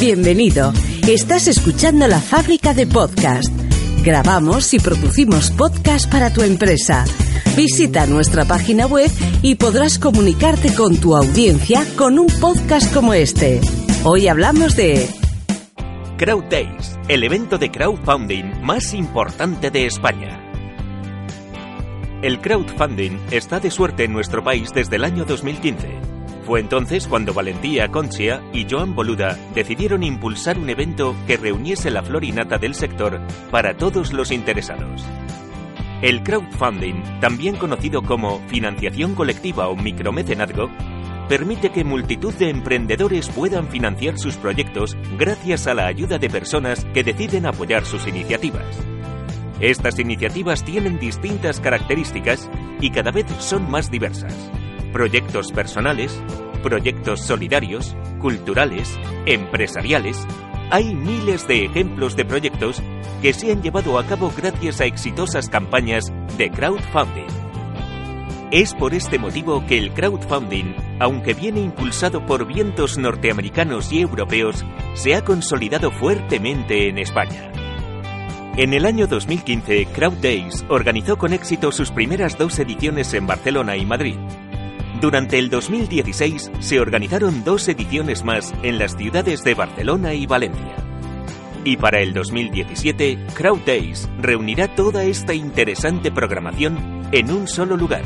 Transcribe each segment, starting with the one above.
Bienvenido. Estás escuchando la fábrica de podcast. Grabamos y producimos podcast para tu empresa. Visita nuestra página web y podrás comunicarte con tu audiencia con un podcast como este. Hoy hablamos de Crowd Days, el evento de crowdfunding más importante de España. El crowdfunding está de suerte en nuestro país desde el año 2015. Fue entonces cuando Valentía Conchia y Joan Boluda decidieron impulsar un evento que reuniese la florinata del sector para todos los interesados. El crowdfunding, también conocido como financiación colectiva o micromecenazgo, permite que multitud de emprendedores puedan financiar sus proyectos gracias a la ayuda de personas que deciden apoyar sus iniciativas. Estas iniciativas tienen distintas características y cada vez son más diversas. Proyectos personales, proyectos solidarios, culturales, empresariales. Hay miles de ejemplos de proyectos que se han llevado a cabo gracias a exitosas campañas de crowdfunding. Es por este motivo que el crowdfunding, aunque viene impulsado por vientos norteamericanos y europeos, se ha consolidado fuertemente en España. En el año 2015, Crowd Days organizó con éxito sus primeras dos ediciones en Barcelona y Madrid. Durante el 2016 se organizaron dos ediciones más en las ciudades de Barcelona y Valencia. Y para el 2017, Crowd Days reunirá toda esta interesante programación en un solo lugar,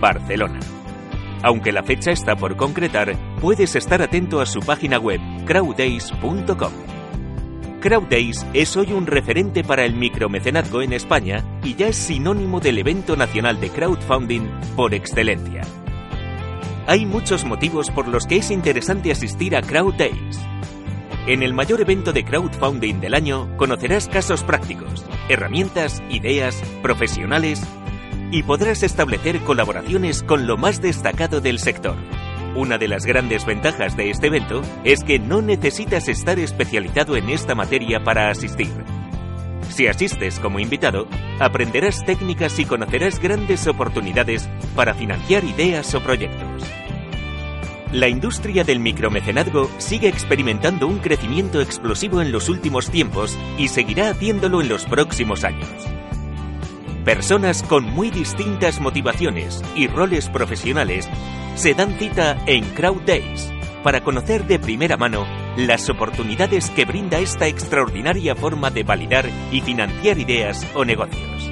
Barcelona. Aunque la fecha está por concretar, puedes estar atento a su página web crowddays.com. Crowd Days es hoy un referente para el micromecenazgo en España y ya es sinónimo del evento nacional de crowdfunding por excelencia. Hay muchos motivos por los que es interesante asistir a Crowd Days. En el mayor evento de crowdfunding del año conocerás casos prácticos, herramientas, ideas, profesionales y podrás establecer colaboraciones con lo más destacado del sector. Una de las grandes ventajas de este evento es que no necesitas estar especializado en esta materia para asistir. Si asistes como invitado, aprenderás técnicas y conocerás grandes oportunidades para financiar ideas o proyectos. La industria del micromecenazgo sigue experimentando un crecimiento explosivo en los últimos tiempos y seguirá haciéndolo en los próximos años. Personas con muy distintas motivaciones y roles profesionales se dan cita en Crowd Days para conocer de primera mano las oportunidades que brinda esta extraordinaria forma de validar y financiar ideas o negocios.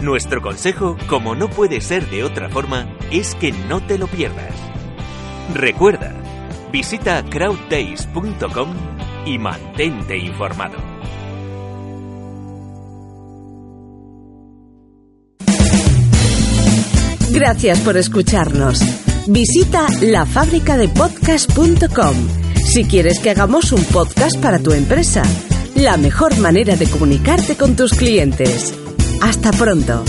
Nuestro consejo, como no puede ser de otra forma, es que no te lo pierdas. Recuerda, visita crowddays.com y mantente informado. Gracias por escucharnos. Visita lafabricadepodcast.com si quieres que hagamos un podcast para tu empresa. La mejor manera de comunicarte con tus clientes. Hasta pronto.